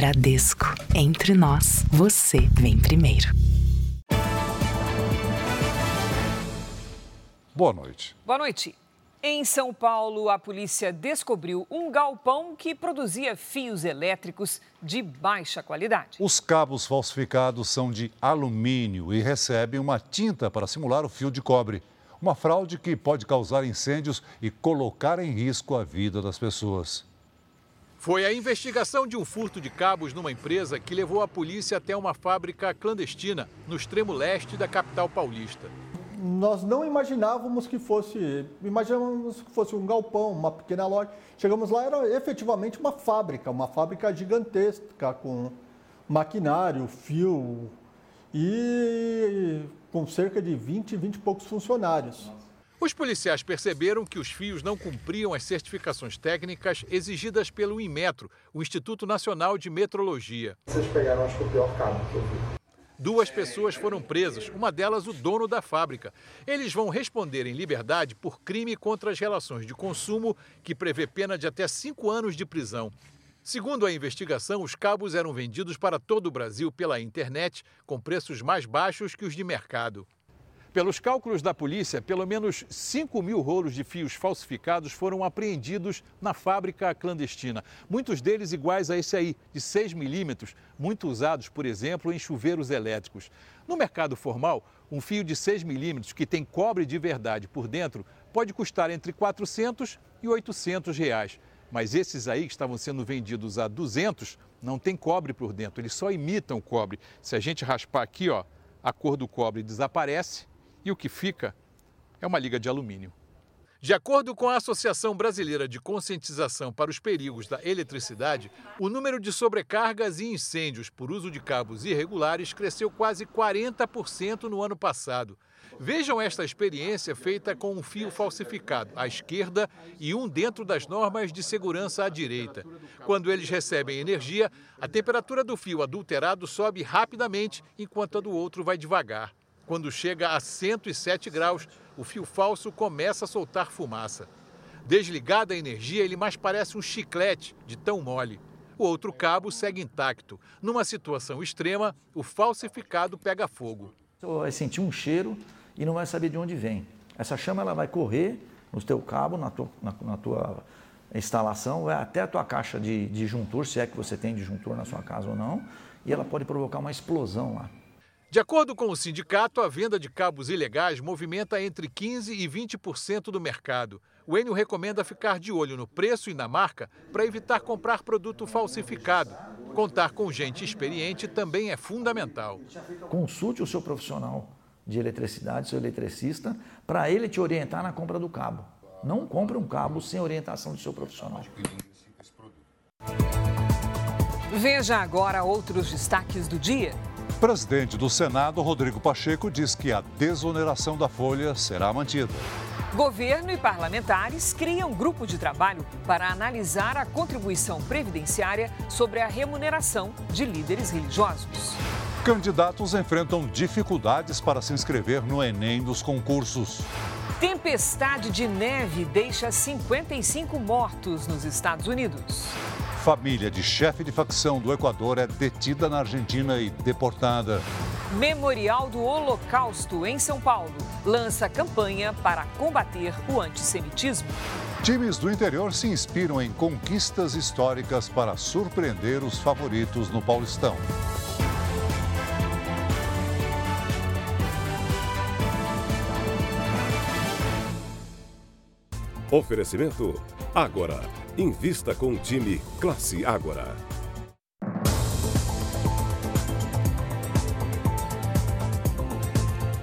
Bradesco. Entre nós, você vem primeiro. Boa noite. Boa noite. Em São Paulo, a polícia descobriu um galpão que produzia fios elétricos de baixa qualidade. Os cabos falsificados são de alumínio e recebem uma tinta para simular o fio de cobre. Uma fraude que pode causar incêndios e colocar em risco a vida das pessoas. Foi a investigação de um furto de cabos numa empresa que levou a polícia até uma fábrica clandestina no extremo leste da capital paulista nós não imaginávamos que fosse, imaginávamos que fosse um galpão, uma pequena loja. Chegamos lá, era efetivamente uma fábrica, uma fábrica gigantesca com maquinário, fio e com cerca de 20, 20 e poucos funcionários. Os policiais perceberam que os fios não cumpriam as certificações técnicas exigidas pelo Inmetro, o Instituto Nacional de Metrologia. Vocês pegaram, acho que o pior cabo que eu vi. Duas pessoas foram presas, uma delas o dono da fábrica. Eles vão responder em liberdade por crime contra as relações de consumo, que prevê pena de até cinco anos de prisão. Segundo a investigação, os cabos eram vendidos para todo o Brasil pela internet com preços mais baixos que os de mercado. Pelos cálculos da polícia, pelo menos 5 mil rolos de fios falsificados foram apreendidos na fábrica clandestina. Muitos deles iguais a esse aí, de 6 milímetros, muito usados, por exemplo, em chuveiros elétricos. No mercado formal, um fio de 6 milímetros que tem cobre de verdade por dentro pode custar entre 400 e 800 reais. Mas esses aí que estavam sendo vendidos a 200 não tem cobre por dentro, eles só imitam cobre. Se a gente raspar aqui, ó, a cor do cobre desaparece e o que fica é uma liga de alumínio. De acordo com a Associação Brasileira de Conscientização para os Perigos da Eletricidade, o número de sobrecargas e incêndios por uso de cabos irregulares cresceu quase 40% no ano passado. Vejam esta experiência feita com um fio falsificado à esquerda e um dentro das normas de segurança à direita. Quando eles recebem energia, a temperatura do fio adulterado sobe rapidamente, enquanto a do outro vai devagar. Quando chega a 107 graus, o fio falso começa a soltar fumaça. Desligada a energia, ele mais parece um chiclete de tão mole. O outro cabo segue intacto. Numa situação extrema, o falsificado pega fogo. Você vai sentir um cheiro e não vai saber de onde vem. Essa chama ela vai correr no teu cabo, na tua, na, na tua instalação, vai até a tua caixa de, disjuntor, se é que você tem disjuntor na sua casa ou não, e ela pode provocar uma explosão lá. De acordo com o sindicato, a venda de cabos ilegais movimenta entre 15% e 20% do mercado. O Enio recomenda ficar de olho no preço e na marca para evitar comprar produto falsificado. Contar com gente experiente também é fundamental. Consulte o seu profissional de eletricidade, seu eletricista, para ele te orientar na compra do cabo. Não compre um cabo sem orientação do seu profissional. Veja agora outros destaques do dia. Presidente do Senado, Rodrigo Pacheco, diz que a desoneração da folha será mantida. Governo e parlamentares criam grupo de trabalho para analisar a contribuição previdenciária sobre a remuneração de líderes religiosos. Candidatos enfrentam dificuldades para se inscrever no Enem dos concursos. Tempestade de neve deixa 55 mortos nos Estados Unidos. Família de chefe de facção do Equador é detida na Argentina e deportada. Memorial do Holocausto em São Paulo lança campanha para combater o antissemitismo. Times do interior se inspiram em conquistas históricas para surpreender os favoritos no Paulistão. Oferecimento Agora. Invista com o time Classe Ágora.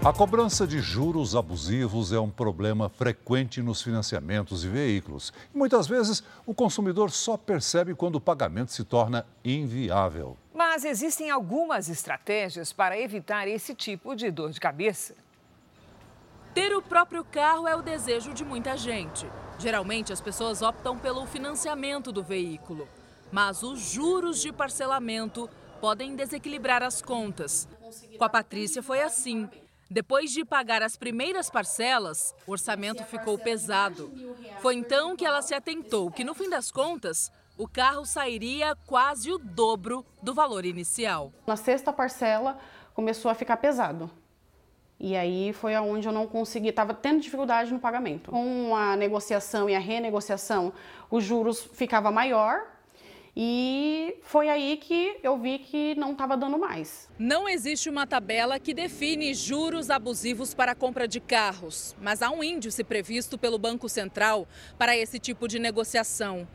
A cobrança de juros abusivos é um problema frequente nos financiamentos de veículos. E muitas vezes o consumidor só percebe quando o pagamento se torna inviável. Mas existem algumas estratégias para evitar esse tipo de dor de cabeça. Ter o próprio carro é o desejo de muita gente. Geralmente, as pessoas optam pelo financiamento do veículo. Mas os juros de parcelamento podem desequilibrar as contas. Com a Patrícia foi assim. Depois de pagar as primeiras parcelas, o orçamento ficou pesado. Foi então que ela se atentou que, no fim das contas, o carro sairia quase o dobro do valor inicial. Na sexta parcela começou a ficar pesado. E aí foi aonde eu não consegui, estava tendo dificuldade no pagamento. Com a negociação e a renegociação, os juros ficava maior e foi aí que eu vi que não estava dando mais. Não existe uma tabela que define juros abusivos para a compra de carros, mas há um índice previsto pelo Banco Central para esse tipo de negociação.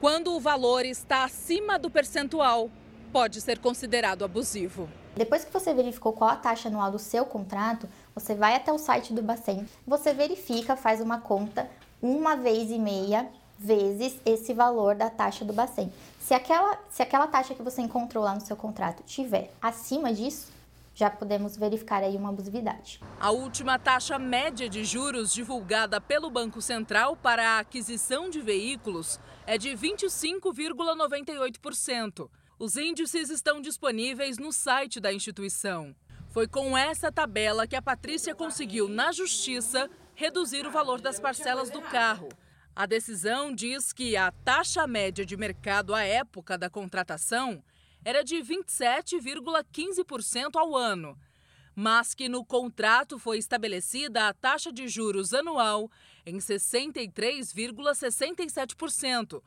Quando o valor está acima do percentual, pode ser considerado abusivo. Depois que você verificou qual a taxa anual do seu contrato, você vai até o site do Bacen, você verifica, faz uma conta uma vez e meia vezes esse valor da taxa do Bacen. Se aquela, se aquela taxa que você encontrou lá no seu contrato tiver acima disso, já podemos verificar aí uma abusividade. A última taxa média de juros divulgada pelo Banco Central para a aquisição de veículos é de 25,98%. Os índices estão disponíveis no site da instituição. Foi com essa tabela que a Patrícia conseguiu, na justiça, reduzir o valor das parcelas do carro. A decisão diz que a taxa média de mercado à época da contratação era de 27,15% ao ano, mas que no contrato foi estabelecida a taxa de juros anual em 63,67%,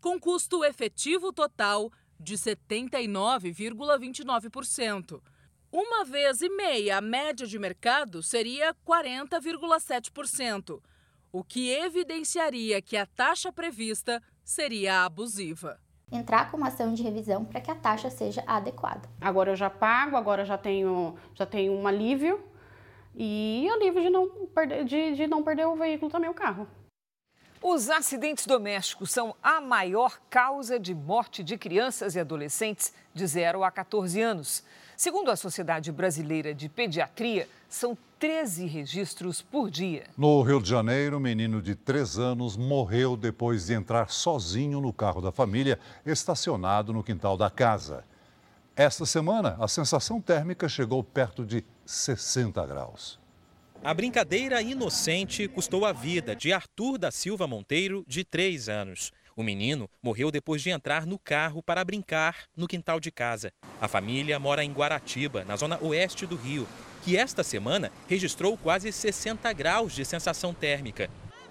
com custo efetivo total de 79,29%. Uma vez e meia a média de mercado seria 40,7%, o que evidenciaria que a taxa prevista seria abusiva. Entrar com uma ação de revisão para que a taxa seja adequada. Agora eu já pago, agora eu já tenho, já tenho um alívio e alívio de não perder, de, de não perder o veículo também, o carro. Os acidentes domésticos são a maior causa de morte de crianças e adolescentes de 0 a 14 anos. Segundo a Sociedade Brasileira de Pediatria, são 13 registros por dia. No Rio de Janeiro, um menino de 3 anos morreu depois de entrar sozinho no carro da família, estacionado no quintal da casa. Esta semana, a sensação térmica chegou perto de 60 graus. A brincadeira inocente custou a vida de Arthur da Silva Monteiro, de 3 anos. O menino morreu depois de entrar no carro para brincar no quintal de casa. A família mora em Guaratiba, na zona oeste do Rio, que esta semana registrou quase 60 graus de sensação térmica.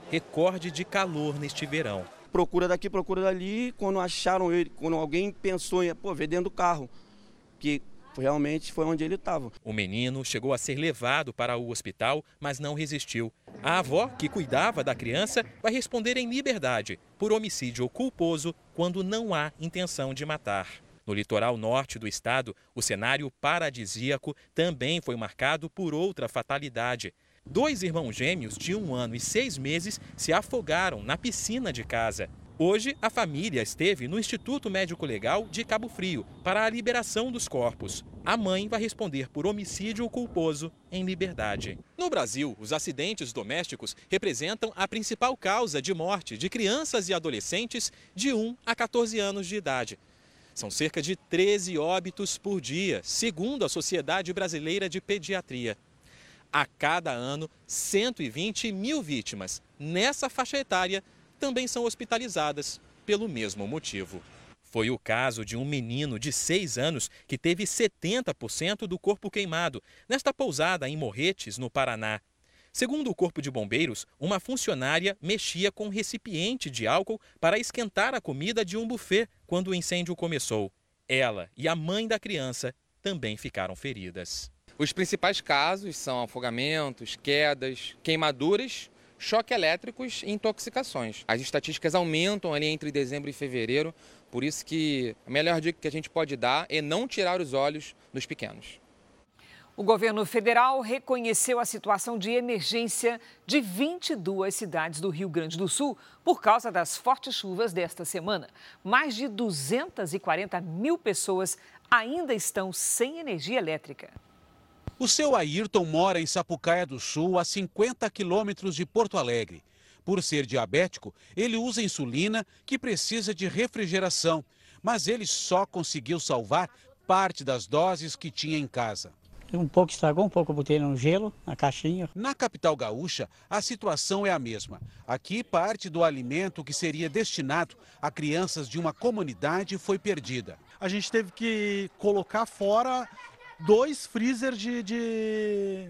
Recorde de calor neste verão. Procura daqui, procura dali. Quando acharam ele, quando alguém pensou em pô, ver dentro do carro, que realmente foi onde ele estava. O menino chegou a ser levado para o hospital, mas não resistiu. A avó, que cuidava da criança, vai responder em liberdade por homicídio culposo quando não há intenção de matar. No litoral norte do estado, o cenário paradisíaco também foi marcado por outra fatalidade. Dois irmãos gêmeos de um ano e seis meses se afogaram na piscina de casa. Hoje, a família esteve no Instituto Médico Legal de Cabo Frio para a liberação dos corpos. A mãe vai responder por homicídio culposo em liberdade. No Brasil, os acidentes domésticos representam a principal causa de morte de crianças e adolescentes de 1 a 14 anos de idade. São cerca de 13 óbitos por dia, segundo a Sociedade Brasileira de Pediatria. A cada ano, 120 mil vítimas nessa faixa etária também são hospitalizadas pelo mesmo motivo. Foi o caso de um menino de 6 anos que teve 70% do corpo queimado nesta pousada em Morretes, no Paraná. Segundo o Corpo de Bombeiros, uma funcionária mexia com um recipiente de álcool para esquentar a comida de um buffet quando o incêndio começou. Ela e a mãe da criança também ficaram feridas. Os principais casos são afogamentos, quedas, queimaduras choque elétricos e intoxicações. As estatísticas aumentam ali entre dezembro e fevereiro, por isso que a melhor dica que a gente pode dar é não tirar os olhos dos pequenos. O governo federal reconheceu a situação de emergência de 22 cidades do Rio Grande do Sul por causa das fortes chuvas desta semana. Mais de 240 mil pessoas ainda estão sem energia elétrica. O seu Ayrton mora em Sapucaia do Sul, a 50 quilômetros de Porto Alegre. Por ser diabético, ele usa insulina que precisa de refrigeração, mas ele só conseguiu salvar parte das doses que tinha em casa. Um pouco estragou, um pouco eu botei no gelo, na caixinha. Na capital gaúcha, a situação é a mesma. Aqui, parte do alimento que seria destinado a crianças de uma comunidade foi perdida. A gente teve que colocar fora dois freezer de, de,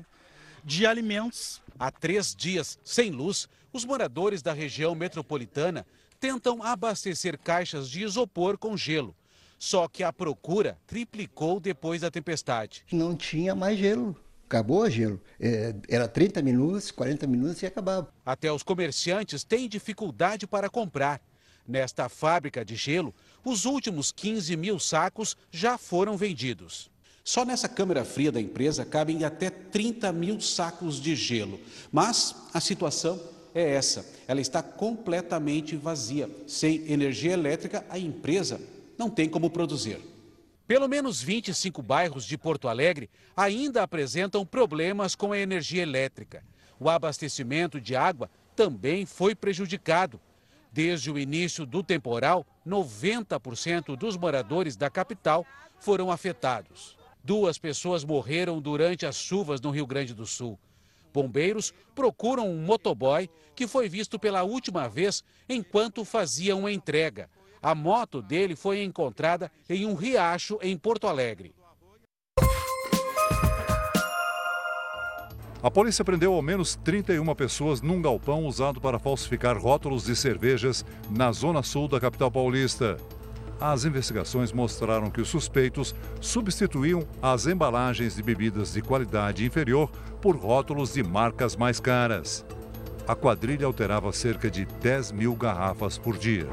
de alimentos. Há três dias, sem luz, os moradores da região metropolitana tentam abastecer caixas de isopor com gelo. Só que a procura triplicou depois da tempestade. Não tinha mais gelo. Acabou o gelo. É, era 30 minutos, 40 minutos e acabava. Até os comerciantes têm dificuldade para comprar. Nesta fábrica de gelo, os últimos 15 mil sacos já foram vendidos. Só nessa câmara fria da empresa cabem até 30 mil sacos de gelo. Mas a situação é essa: ela está completamente vazia. Sem energia elétrica, a empresa não tem como produzir. Pelo menos 25 bairros de Porto Alegre ainda apresentam problemas com a energia elétrica. O abastecimento de água também foi prejudicado. Desde o início do temporal, 90% dos moradores da capital foram afetados. Duas pessoas morreram durante as chuvas no Rio Grande do Sul. Bombeiros procuram um motoboy que foi visto pela última vez enquanto fazia uma entrega. A moto dele foi encontrada em um riacho em Porto Alegre. A polícia prendeu ao menos 31 pessoas num galpão usado para falsificar rótulos de cervejas na zona sul da capital paulista. As investigações mostraram que os suspeitos substituíam as embalagens de bebidas de qualidade inferior por rótulos de marcas mais caras. A quadrilha alterava cerca de 10 mil garrafas por dia.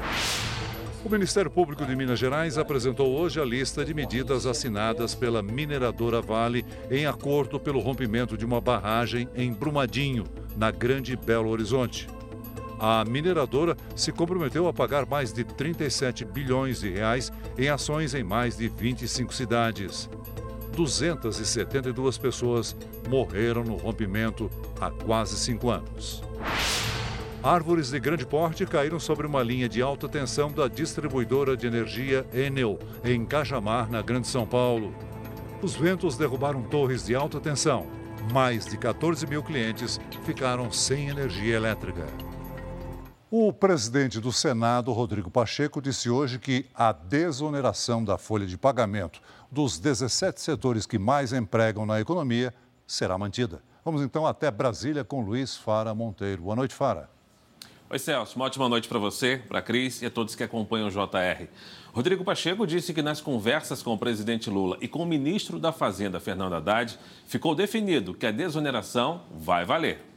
O Ministério Público de Minas Gerais apresentou hoje a lista de medidas assinadas pela mineradora Vale em acordo pelo rompimento de uma barragem em Brumadinho, na Grande Belo Horizonte. A mineradora se comprometeu a pagar mais de 37 bilhões de reais em ações em mais de 25 cidades. 272 pessoas morreram no rompimento há quase cinco anos. Árvores de grande porte caíram sobre uma linha de alta tensão da distribuidora de energia Enel, em Cajamar, na Grande São Paulo. Os ventos derrubaram torres de alta tensão. Mais de 14 mil clientes ficaram sem energia elétrica. O presidente do Senado, Rodrigo Pacheco, disse hoje que a desoneração da folha de pagamento dos 17 setores que mais empregam na economia será mantida. Vamos então até Brasília com Luiz Fara Monteiro. Boa noite, Fara. Oi, Celso. Uma ótima noite para você, para a Cris e a todos que acompanham o JR. Rodrigo Pacheco disse que nas conversas com o presidente Lula e com o ministro da Fazenda, Fernando Haddad, ficou definido que a desoneração vai valer.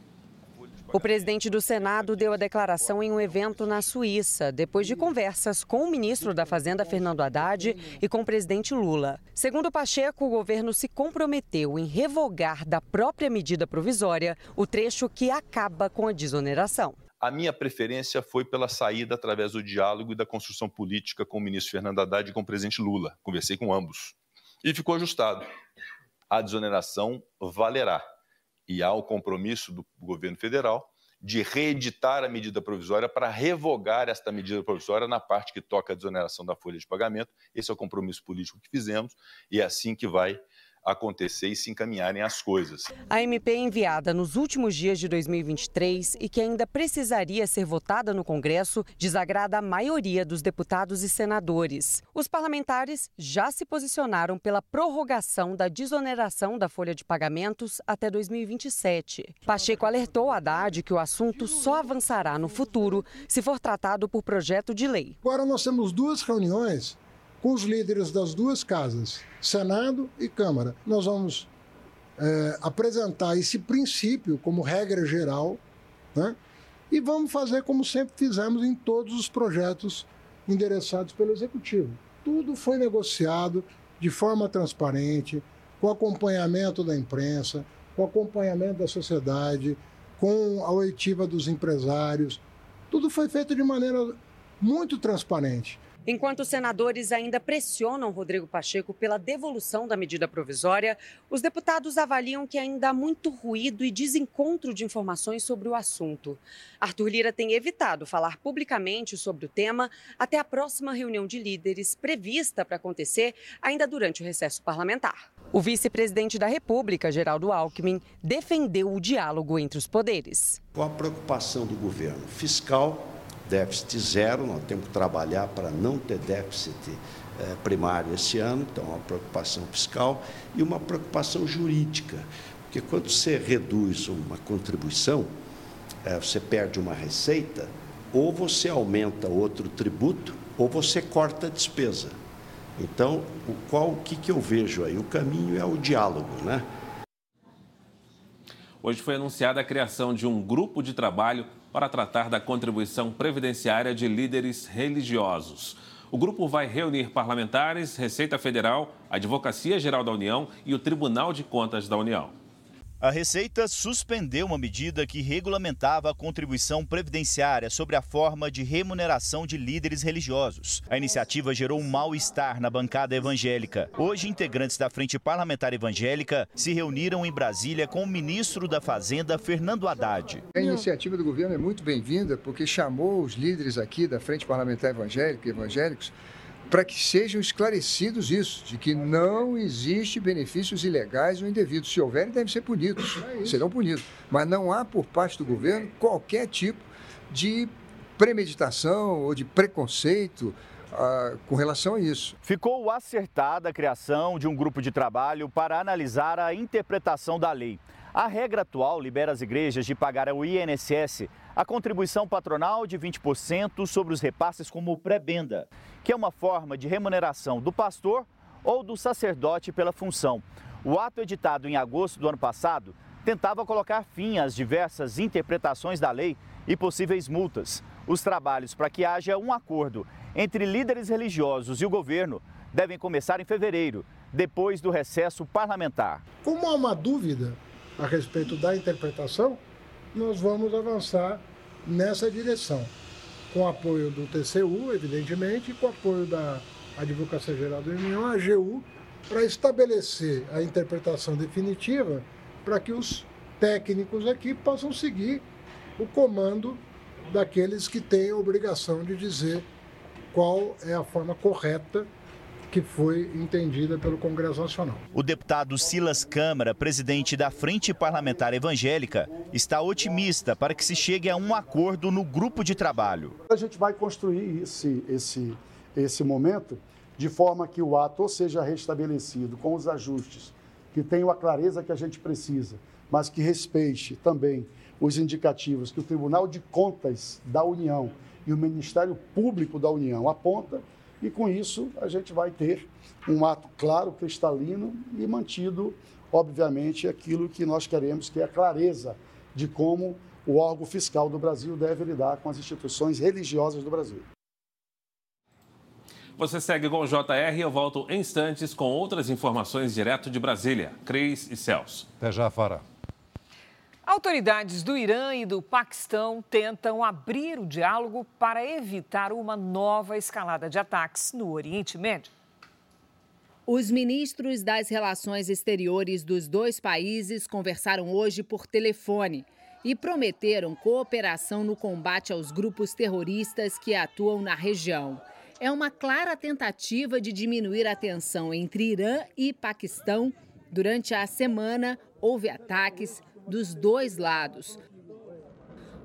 O presidente do Senado deu a declaração em um evento na Suíça, depois de conversas com o ministro da Fazenda, Fernando Haddad, e com o presidente Lula. Segundo Pacheco, o governo se comprometeu em revogar da própria medida provisória o trecho que acaba com a desoneração. A minha preferência foi pela saída através do diálogo e da construção política com o ministro Fernando Haddad e com o presidente Lula. Conversei com ambos. E ficou ajustado. A desoneração valerá. E há o compromisso do governo federal de reeditar a medida provisória para revogar esta medida provisória na parte que toca a desoneração da folha de pagamento. Esse é o compromisso político que fizemos e é assim que vai acontecer e se encaminharem as coisas. A MP enviada nos últimos dias de 2023 e que ainda precisaria ser votada no Congresso desagrada a maioria dos deputados e senadores. Os parlamentares já se posicionaram pela prorrogação da desoneração da folha de pagamentos até 2027. Pacheco alertou a Haddad que o assunto só avançará no futuro se for tratado por projeto de lei. Agora nós temos duas reuniões com os líderes das duas casas, Senado e Câmara. Nós vamos é, apresentar esse princípio como regra geral né? e vamos fazer como sempre fizemos em todos os projetos endereçados pelo Executivo. Tudo foi negociado de forma transparente, com acompanhamento da imprensa, com acompanhamento da sociedade, com a oitiva dos empresários. Tudo foi feito de maneira muito transparente. Enquanto os senadores ainda pressionam Rodrigo Pacheco pela devolução da medida provisória, os deputados avaliam que ainda há muito ruído e desencontro de informações sobre o assunto. Arthur Lira tem evitado falar publicamente sobre o tema até a próxima reunião de líderes prevista para acontecer ainda durante o recesso parlamentar. O vice-presidente da República, Geraldo Alckmin, defendeu o diálogo entre os poderes. Qual a preocupação do governo? Fiscal, déficit zero, nós temos que trabalhar para não ter déficit eh, primário esse ano, então uma preocupação fiscal e uma preocupação jurídica, porque quando você reduz uma contribuição, eh, você perde uma receita, ou você aumenta outro tributo, ou você corta a despesa. Então, o qual o que, que eu vejo aí? O caminho é o diálogo, né? Hoje foi anunciada a criação de um grupo de trabalho para tratar da contribuição previdenciária de líderes religiosos. O grupo vai reunir parlamentares, Receita Federal, Advocacia Geral da União e o Tribunal de Contas da União. A Receita suspendeu uma medida que regulamentava a contribuição previdenciária sobre a forma de remuneração de líderes religiosos. A iniciativa gerou um mal-estar na bancada evangélica. Hoje, integrantes da Frente Parlamentar Evangélica se reuniram em Brasília com o ministro da Fazenda, Fernando Haddad. A iniciativa do governo é muito bem-vinda porque chamou os líderes aqui da Frente Parlamentar Evangélica e evangélicos para que sejam esclarecidos isso, de que não existe benefícios ilegais ou indevidos. Se houver, devem ser punidos, serão punidos. Mas não há por parte do governo qualquer tipo de premeditação ou de preconceito ah, com relação a isso. Ficou acertada a criação de um grupo de trabalho para analisar a interpretação da lei. A regra atual libera as igrejas de pagar ao INSS a contribuição patronal de 20% sobre os repasses como prebenda, que é uma forma de remuneração do pastor ou do sacerdote pela função. O ato editado em agosto do ano passado tentava colocar fim às diversas interpretações da lei e possíveis multas. Os trabalhos para que haja um acordo entre líderes religiosos e o governo devem começar em fevereiro, depois do recesso parlamentar. Como há uma dúvida a respeito da interpretação, nós vamos avançar nessa direção, com apoio do TCU, evidentemente, e com apoio da Advocacia Geral da União, a AGU, para estabelecer a interpretação definitiva para que os técnicos aqui possam seguir o comando daqueles que têm a obrigação de dizer qual é a forma correta que foi entendida pelo Congresso Nacional. O deputado Silas Câmara, presidente da Frente Parlamentar Evangélica, está otimista para que se chegue a um acordo no grupo de trabalho. A gente vai construir esse, esse, esse momento de forma que o ato seja restabelecido com os ajustes, que tenham a clareza que a gente precisa, mas que respeite também os indicativos que o Tribunal de Contas da União e o Ministério Público da União aponta e com isso a gente vai ter um ato claro, cristalino e mantido, obviamente, aquilo que nós queremos, que é a clareza de como o órgão fiscal do Brasil deve lidar com as instituições religiosas do Brasil. Você segue com o JR e eu volto em instantes com outras informações direto de Brasília. Cris e Celso. Até já, Fara. Autoridades do Irã e do Paquistão tentam abrir o diálogo para evitar uma nova escalada de ataques no Oriente Médio. Os ministros das Relações Exteriores dos dois países conversaram hoje por telefone e prometeram cooperação no combate aos grupos terroristas que atuam na região. É uma clara tentativa de diminuir a tensão entre Irã e Paquistão. Durante a semana, houve ataques dos dois lados.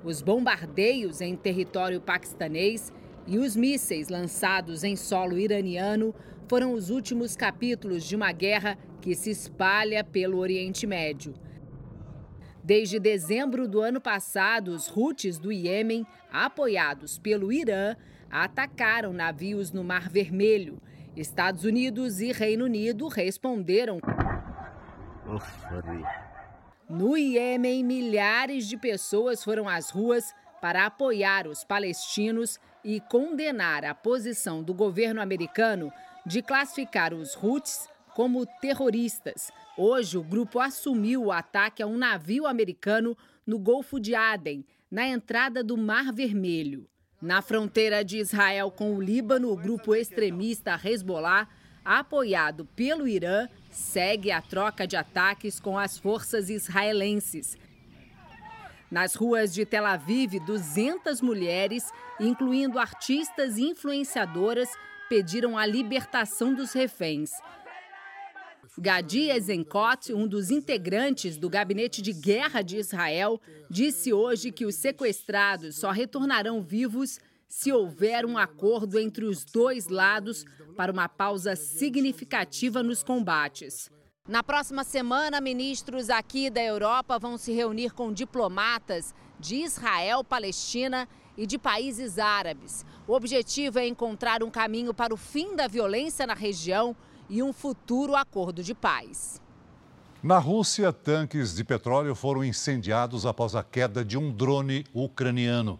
Os bombardeios em território paquistanês e os mísseis lançados em solo iraniano foram os últimos capítulos de uma guerra que se espalha pelo Oriente Médio. Desde dezembro do ano passado, os Houthis do Iêmen, apoiados pelo Irã, atacaram navios no Mar Vermelho. Estados Unidos e Reino Unido responderam. No Iêmen, milhares de pessoas foram às ruas para apoiar os palestinos e condenar a posição do governo americano de classificar os Houthis como terroristas. Hoje, o grupo assumiu o ataque a um navio americano no Golfo de Aden, na entrada do Mar Vermelho. Na fronteira de Israel com o Líbano, o grupo extremista Hezbollah, apoiado pelo Irã, segue a troca de ataques com as forças israelenses. Nas ruas de Tel Aviv, 200 mulheres, incluindo artistas e influenciadoras, pediram a libertação dos reféns. Gadi Ezenkot, um dos integrantes do gabinete de guerra de Israel, disse hoje que os sequestrados só retornarão vivos se houver um acordo entre os dois lados para uma pausa significativa nos combates. Na próxima semana, ministros aqui da Europa vão se reunir com diplomatas de Israel, Palestina e de países árabes. O objetivo é encontrar um caminho para o fim da violência na região e um futuro acordo de paz. Na Rússia, tanques de petróleo foram incendiados após a queda de um drone ucraniano.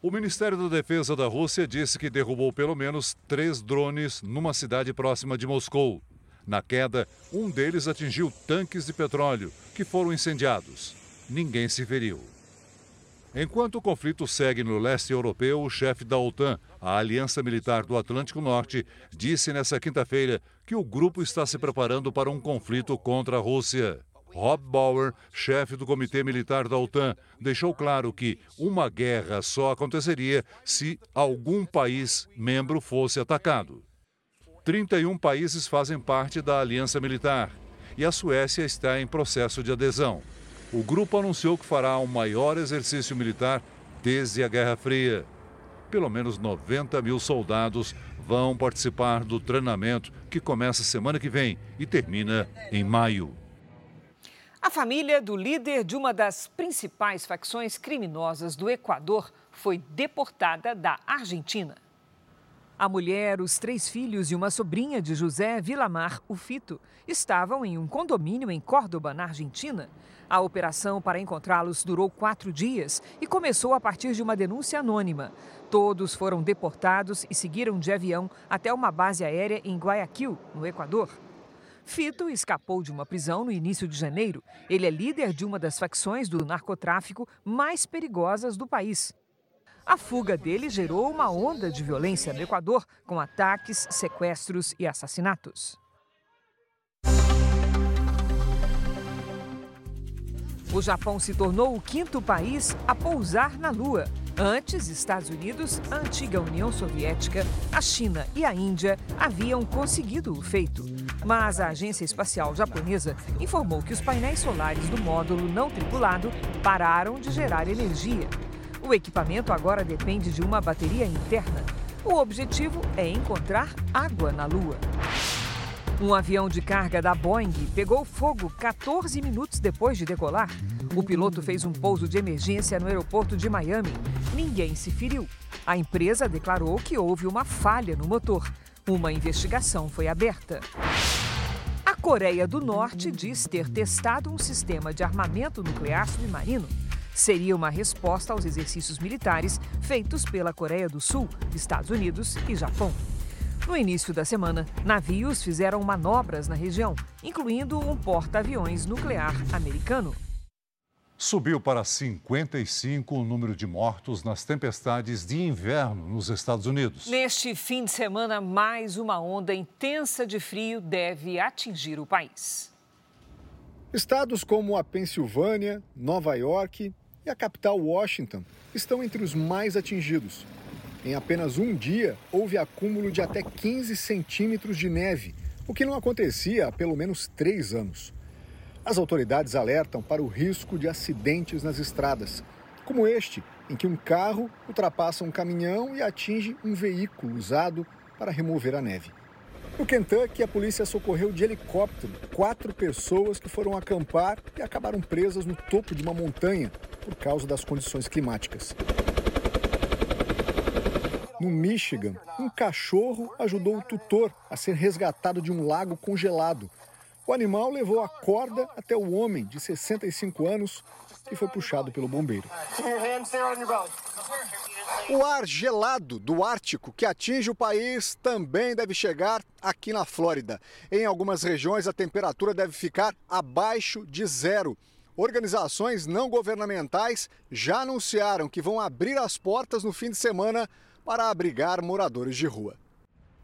O Ministério da Defesa da Rússia disse que derrubou pelo menos três drones numa cidade próxima de Moscou. Na queda, um deles atingiu tanques de petróleo, que foram incendiados. Ninguém se feriu. Enquanto o conflito segue no leste europeu, o chefe da OTAN, a Aliança Militar do Atlântico Norte, disse nesta quinta-feira que o grupo está se preparando para um conflito contra a Rússia. Rob Bauer, chefe do Comitê Militar da OTAN, deixou claro que uma guerra só aconteceria se algum país membro fosse atacado. 31 países fazem parte da Aliança Militar e a Suécia está em processo de adesão. O grupo anunciou que fará o maior exercício militar desde a Guerra Fria. Pelo menos 90 mil soldados vão participar do treinamento que começa semana que vem e termina em maio. A família do líder de uma das principais facções criminosas do Equador foi deportada da Argentina. A mulher, os três filhos e uma sobrinha de José Vilamar, o Fito, estavam em um condomínio em Córdoba, na Argentina. A operação para encontrá-los durou quatro dias e começou a partir de uma denúncia anônima. Todos foram deportados e seguiram de avião até uma base aérea em Guayaquil, no Equador. Fito escapou de uma prisão no início de janeiro. Ele é líder de uma das facções do narcotráfico mais perigosas do país. A fuga dele gerou uma onda de violência no Equador, com ataques, sequestros e assassinatos. O Japão se tornou o quinto país a pousar na Lua. Antes, Estados Unidos, a antiga União Soviética, a China e a Índia haviam conseguido o feito. Mas a Agência Espacial Japonesa informou que os painéis solares do módulo não tripulado pararam de gerar energia. O equipamento agora depende de uma bateria interna. O objetivo é encontrar água na Lua. Um avião de carga da Boeing pegou fogo 14 minutos depois de decolar. O piloto fez um pouso de emergência no aeroporto de Miami. Ninguém se feriu. A empresa declarou que houve uma falha no motor. Uma investigação foi aberta. A Coreia do Norte diz ter testado um sistema de armamento nuclear submarino. Seria uma resposta aos exercícios militares feitos pela Coreia do Sul, Estados Unidos e Japão. No início da semana, navios fizeram manobras na região, incluindo um porta-aviões nuclear americano. Subiu para 55 o número de mortos nas tempestades de inverno nos Estados Unidos. Neste fim de semana, mais uma onda intensa de frio deve atingir o país. Estados como a Pensilvânia, Nova York e a capital Washington estão entre os mais atingidos. Em apenas um dia, houve acúmulo de até 15 centímetros de neve, o que não acontecia há pelo menos três anos. As autoridades alertam para o risco de acidentes nas estradas, como este, em que um carro ultrapassa um caminhão e atinge um veículo usado para remover a neve. No Kentucky, a polícia socorreu de helicóptero quatro pessoas que foram acampar e acabaram presas no topo de uma montanha por causa das condições climáticas. No Michigan, um cachorro ajudou o tutor a ser resgatado de um lago congelado. O animal levou a corda até o homem de 65 anos e foi puxado pelo bombeiro. O ar gelado do Ártico que atinge o país também deve chegar aqui na Flórida. Em algumas regiões, a temperatura deve ficar abaixo de zero. Organizações não governamentais já anunciaram que vão abrir as portas no fim de semana para abrigar moradores de rua.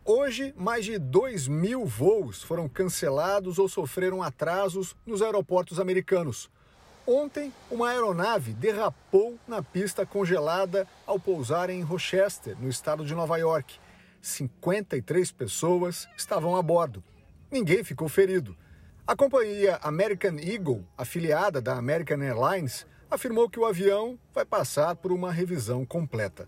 Hoje, mais de 2 mil voos foram cancelados ou sofreram atrasos nos aeroportos americanos. Ontem, uma aeronave derrapou na pista congelada ao pousar em Rochester, no estado de Nova York. 53 pessoas estavam a bordo. Ninguém ficou ferido. A companhia American Eagle, afiliada da American Airlines, afirmou que o avião vai passar por uma revisão completa.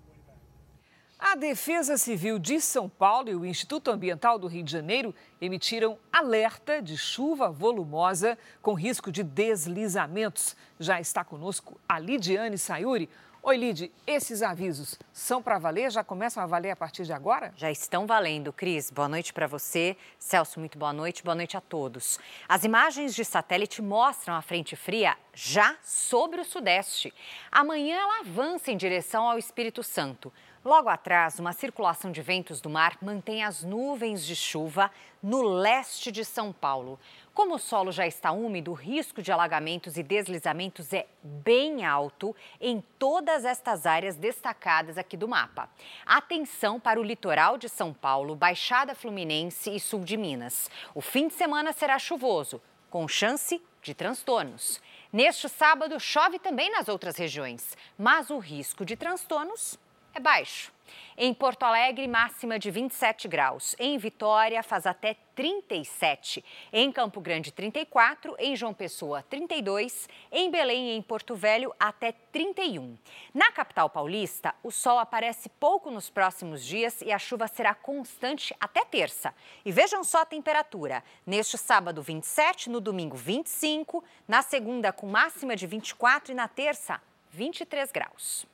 A Defesa Civil de São Paulo e o Instituto Ambiental do Rio de Janeiro emitiram alerta de chuva volumosa com risco de deslizamentos. Já está conosco a Lidiane Sayuri. Oi, Lid, esses avisos são para valer? Já começam a valer a partir de agora? Já estão valendo, Cris. Boa noite para você. Celso, muito boa noite. Boa noite a todos. As imagens de satélite mostram a frente fria já sobre o sudeste. Amanhã ela avança em direção ao Espírito Santo. Logo atrás, uma circulação de ventos do mar mantém as nuvens de chuva no leste de São Paulo. Como o solo já está úmido, o risco de alagamentos e deslizamentos é bem alto em todas estas áreas destacadas aqui do mapa. Atenção para o litoral de São Paulo, Baixada Fluminense e sul de Minas. O fim de semana será chuvoso, com chance de transtornos. Neste sábado, chove também nas outras regiões, mas o risco de transtornos é baixo. Em Porto Alegre, máxima de 27 graus. Em Vitória, faz até 37. Em Campo Grande, 34. Em João Pessoa, 32. Em Belém e em Porto Velho, até 31. Na capital paulista, o sol aparece pouco nos próximos dias e a chuva será constante até terça. E vejam só a temperatura. Neste sábado, 27. No domingo, 25. Na segunda, com máxima de 24. E na terça, 23 graus.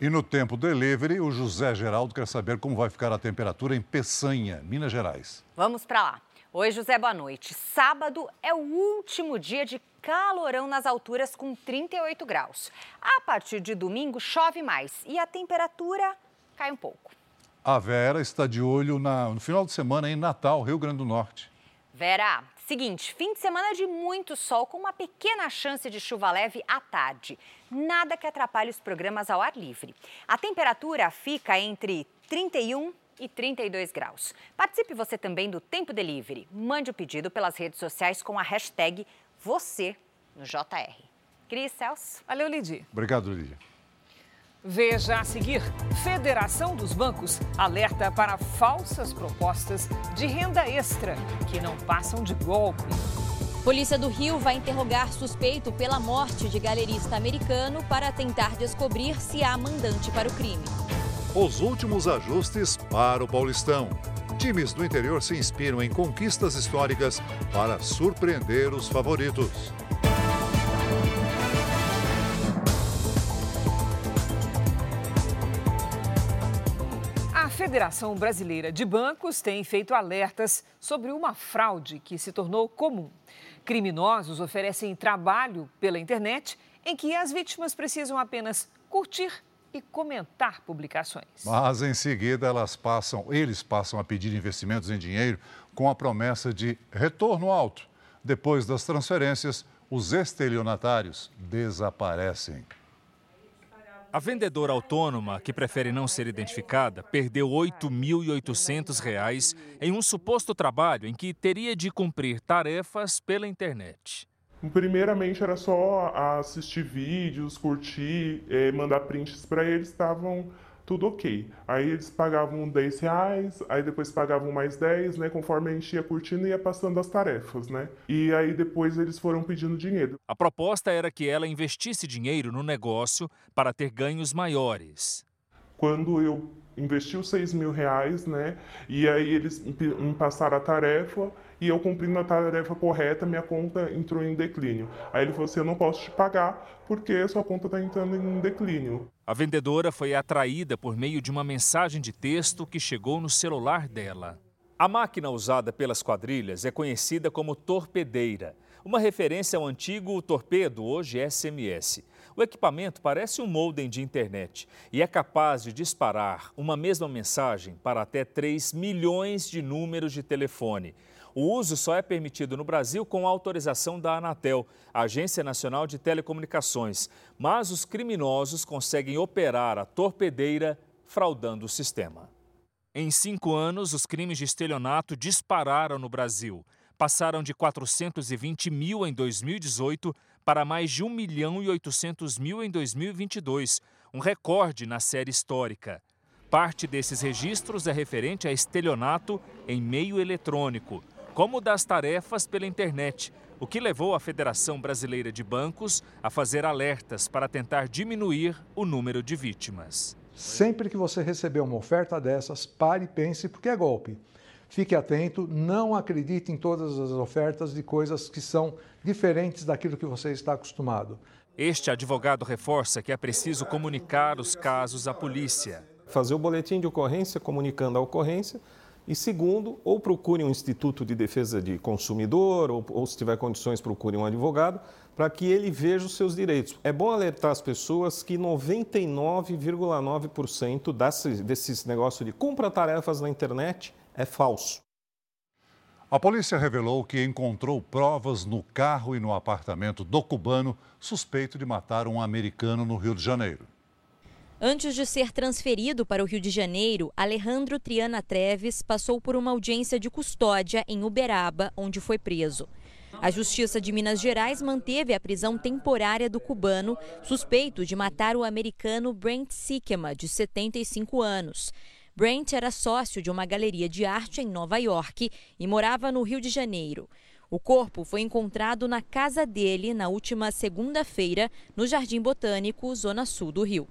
E no tempo delivery, o José Geraldo quer saber como vai ficar a temperatura em Peçanha, Minas Gerais. Vamos para lá. Oi, José, boa noite. Sábado é o último dia de calorão nas alturas com 38 graus. A partir de domingo chove mais e a temperatura cai um pouco. A Vera está de olho na, no final de semana em Natal, Rio Grande do Norte. Vera, Seguinte, fim de semana de muito sol com uma pequena chance de chuva leve à tarde. Nada que atrapalhe os programas ao ar livre. A temperatura fica entre 31 e 32 graus. Participe você também do Tempo Delivery. Mande o pedido pelas redes sociais com a hashtag você no JR. Cris Celso. Valeu, Lidy. Obrigado, Lidia. Veja a seguir: Federação dos Bancos alerta para falsas propostas de renda extra que não passam de golpe. Polícia do Rio vai interrogar suspeito pela morte de galerista americano para tentar descobrir se há mandante para o crime. Os últimos ajustes para o Paulistão. Times do interior se inspiram em conquistas históricas para surpreender os favoritos. Federação Brasileira de Bancos tem feito alertas sobre uma fraude que se tornou comum. Criminosos oferecem trabalho pela internet em que as vítimas precisam apenas curtir e comentar publicações. Mas em seguida elas passam, eles passam a pedir investimentos em dinheiro com a promessa de retorno alto. Depois das transferências, os estelionatários desaparecem. A vendedora autônoma, que prefere não ser identificada, perdeu R$ 8.800 em um suposto trabalho em que teria de cumprir tarefas pela internet. Primeiramente era só assistir vídeos, curtir, eh, mandar prints para eles, estavam tudo ok. Aí eles pagavam 10 reais, aí depois pagavam mais 10, né? Conforme a gente ia curtindo e ia passando as tarefas, né? E aí depois eles foram pedindo dinheiro. A proposta era que ela investisse dinheiro no negócio para ter ganhos maiores. Quando eu investi os 6 mil reais, né? E aí eles me passaram a tarefa e eu cumprindo a tarefa correta, minha conta entrou em declínio. Aí ele falou assim: eu não posso te pagar porque sua conta está entrando em declínio. A vendedora foi atraída por meio de uma mensagem de texto que chegou no celular dela. A máquina usada pelas quadrilhas é conhecida como torpedeira, uma referência ao antigo torpedo, hoje SMS. O equipamento parece um modem de internet e é capaz de disparar uma mesma mensagem para até 3 milhões de números de telefone. O uso só é permitido no Brasil com autorização da Anatel, Agência Nacional de Telecomunicações, mas os criminosos conseguem operar a torpedeira fraudando o sistema. Em cinco anos, os crimes de estelionato dispararam no Brasil. Passaram de 420 mil em 2018 para mais de 1 milhão e 800 mil em 2022, um recorde na série histórica. Parte desses registros é referente a estelionato em meio eletrônico como das tarefas pela internet, o que levou a Federação Brasileira de Bancos a fazer alertas para tentar diminuir o número de vítimas. Sempre que você receber uma oferta dessas, pare e pense, porque é golpe. Fique atento, não acredite em todas as ofertas de coisas que são diferentes daquilo que você está acostumado. Este advogado reforça que é preciso comunicar os casos à polícia. Fazer o boletim de ocorrência comunicando a ocorrência e segundo, ou procure um instituto de defesa de consumidor, ou, ou se tiver condições, procure um advogado, para que ele veja os seus direitos. É bom alertar as pessoas que 99,9% desses, negócios de compra-tarefas na internet é falso. A polícia revelou que encontrou provas no carro e no apartamento do cubano suspeito de matar um americano no Rio de Janeiro. Antes de ser transferido para o Rio de Janeiro, Alejandro Triana Treves passou por uma audiência de custódia em Uberaba, onde foi preso. A Justiça de Minas Gerais manteve a prisão temporária do cubano, suspeito de matar o americano Brent Sikema, de 75 anos. Brent era sócio de uma galeria de arte em Nova York e morava no Rio de Janeiro. O corpo foi encontrado na casa dele na última segunda-feira, no Jardim Botânico, zona sul do Rio.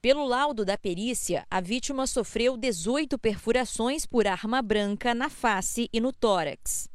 Pelo laudo da perícia, a vítima sofreu 18 perfurações por arma branca na face e no tórax.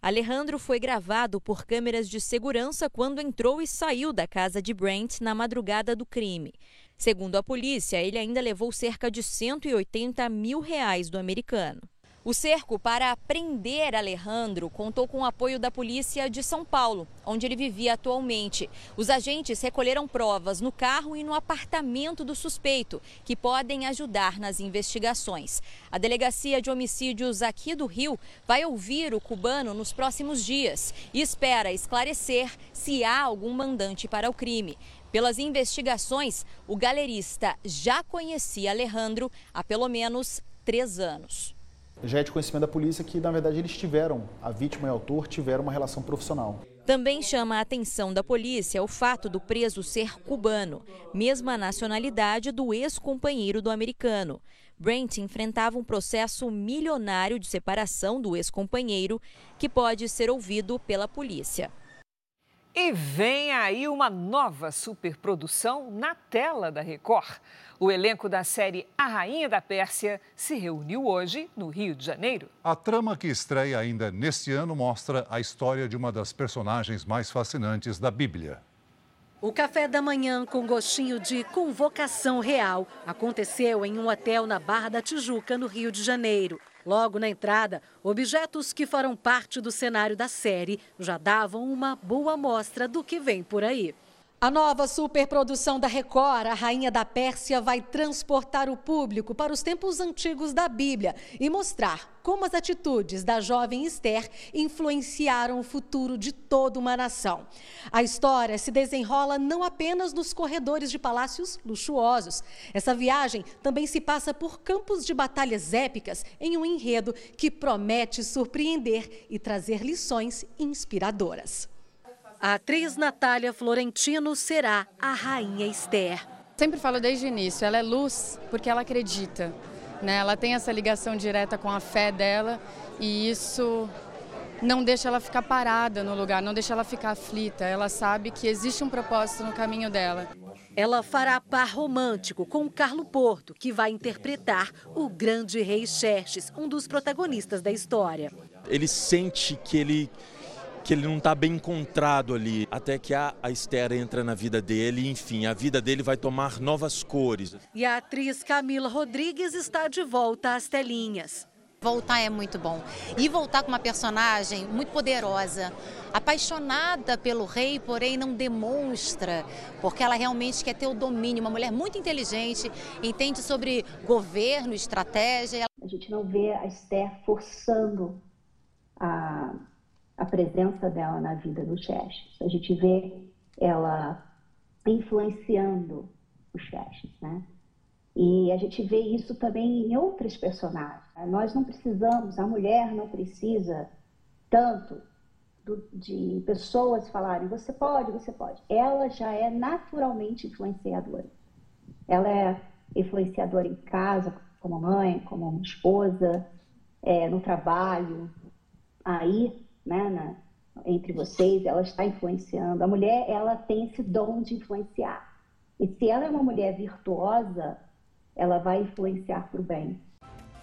Alejandro foi gravado por câmeras de segurança quando entrou e saiu da casa de Brent na madrugada do crime. Segundo a polícia, ele ainda levou cerca de 180 mil reais do americano. O cerco para prender Alejandro contou com o apoio da polícia de São Paulo, onde ele vivia atualmente. Os agentes recolheram provas no carro e no apartamento do suspeito, que podem ajudar nas investigações. A Delegacia de Homicídios aqui do Rio vai ouvir o cubano nos próximos dias e espera esclarecer se há algum mandante para o crime. Pelas investigações, o galerista já conhecia Alejandro há pelo menos três anos já é de conhecimento da polícia que, na verdade, eles tiveram, a vítima e o autor tiveram uma relação profissional. Também chama a atenção da polícia o fato do preso ser cubano, mesma nacionalidade do ex-companheiro do americano. Brent enfrentava um processo milionário de separação do ex-companheiro, que pode ser ouvido pela polícia. E vem aí uma nova superprodução na tela da Record. O elenco da série A Rainha da Pérsia se reuniu hoje no Rio de Janeiro. A trama que estreia ainda neste ano mostra a história de uma das personagens mais fascinantes da Bíblia. O café da manhã com gostinho de convocação real aconteceu em um hotel na Barra da Tijuca, no Rio de Janeiro. Logo na entrada, objetos que farão parte do cenário da série já davam uma boa amostra do que vem por aí. A nova superprodução da Record, A Rainha da Pérsia, vai transportar o público para os tempos antigos da Bíblia e mostrar como as atitudes da jovem Esther influenciaram o futuro de toda uma nação. A história se desenrola não apenas nos corredores de palácios luxuosos. Essa viagem também se passa por campos de batalhas épicas em um enredo que promete surpreender e trazer lições inspiradoras. A atriz Natália Florentino será a rainha Esther. Sempre falo desde o início, ela é luz porque ela acredita. Né? Ela tem essa ligação direta com a fé dela e isso não deixa ela ficar parada no lugar, não deixa ela ficar aflita. Ela sabe que existe um propósito no caminho dela. Ela fará par romântico com Carlo Porto, que vai interpretar o grande rei Xerxes, um dos protagonistas da história. Ele sente que ele que ele não está bem encontrado ali, até que a, a Esther entra na vida dele, e, enfim, a vida dele vai tomar novas cores. E a atriz Camila Rodrigues está de volta às telinhas. Voltar é muito bom. E voltar com uma personagem muito poderosa, apaixonada pelo rei, porém não demonstra, porque ela realmente quer ter o domínio. Uma mulher muito inteligente, entende sobre governo, estratégia. A gente não vê a Esther forçando a a presença dela na vida do Xerxes. A gente vê ela influenciando o Xerxes, né? E a gente vê isso também em outros personagens. Nós não precisamos, a mulher não precisa tanto do, de pessoas falarem você pode, você pode. Ela já é naturalmente influenciadora. Ela é influenciadora em casa, como mãe, como esposa, é, no trabalho. Aí né, na, entre vocês, ela está influenciando. A mulher, ela tem esse dom de influenciar. E se ela é uma mulher virtuosa, ela vai influenciar para o bem.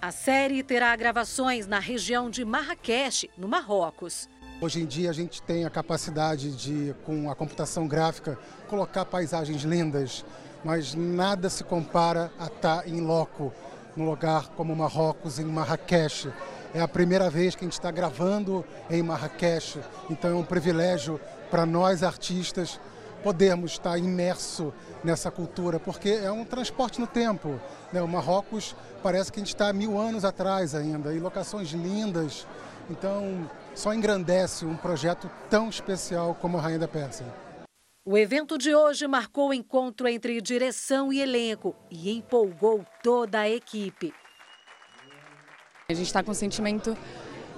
A série terá gravações na região de Marrakech, no Marrocos. Hoje em dia a gente tem a capacidade de, com a computação gráfica, colocar paisagens lindas, mas nada se compara a estar em loco, num lugar como Marrocos, em Marrakech. É a primeira vez que a gente está gravando em Marrakech, então é um privilégio para nós artistas podermos estar imerso nessa cultura, porque é um transporte no tempo. Né? O Marrocos parece que a gente está mil anos atrás ainda, e locações lindas. Então, só engrandece um projeto tão especial como a Rainha da Pérsia. O evento de hoje marcou o encontro entre direção e elenco e empolgou toda a equipe. A gente está com um sentimento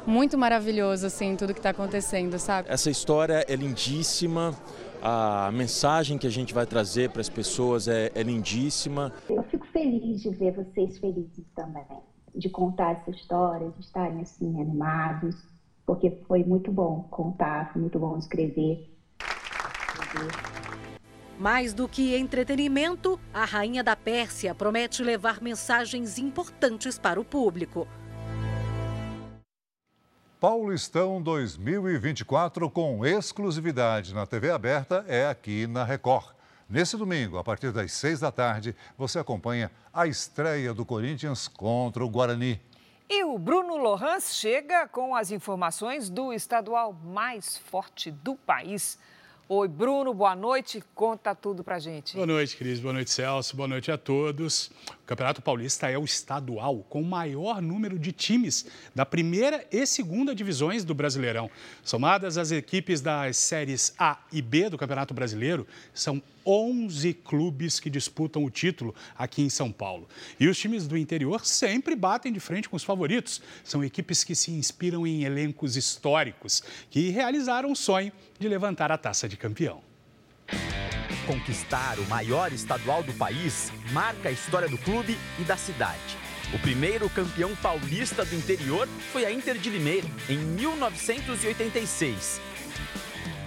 muito maravilhoso, assim, tudo que está acontecendo, sabe? Essa história é lindíssima, a mensagem que a gente vai trazer para as pessoas é, é lindíssima. Eu fico feliz de ver vocês felizes também, de contar essa história, de estarem assim animados porque foi muito bom contar, foi muito bom escrever. Mais do que entretenimento, a Rainha da Pérsia promete levar mensagens importantes para o público. Paulistão 2024 com exclusividade na TV aberta é aqui na Record. Nesse domingo, a partir das seis da tarde, você acompanha a estreia do Corinthians contra o Guarani. E o Bruno Lohans chega com as informações do estadual mais forte do país. Oi, Bruno, boa noite. Conta tudo pra gente. Boa noite, Cris. Boa noite, Celso. Boa noite a todos. Campeonato Paulista é o estadual com o maior número de times da primeira e segunda divisões do Brasileirão. Somadas as equipes das séries A e B do Campeonato Brasileiro, são 11 clubes que disputam o título aqui em São Paulo. E os times do interior sempre batem de frente com os favoritos. São equipes que se inspiram em elencos históricos, que realizaram o sonho de levantar a taça de campeão. Conquistar o maior estadual do país marca a história do clube e da cidade. O primeiro campeão paulista do interior foi a Inter de Limeira, em 1986.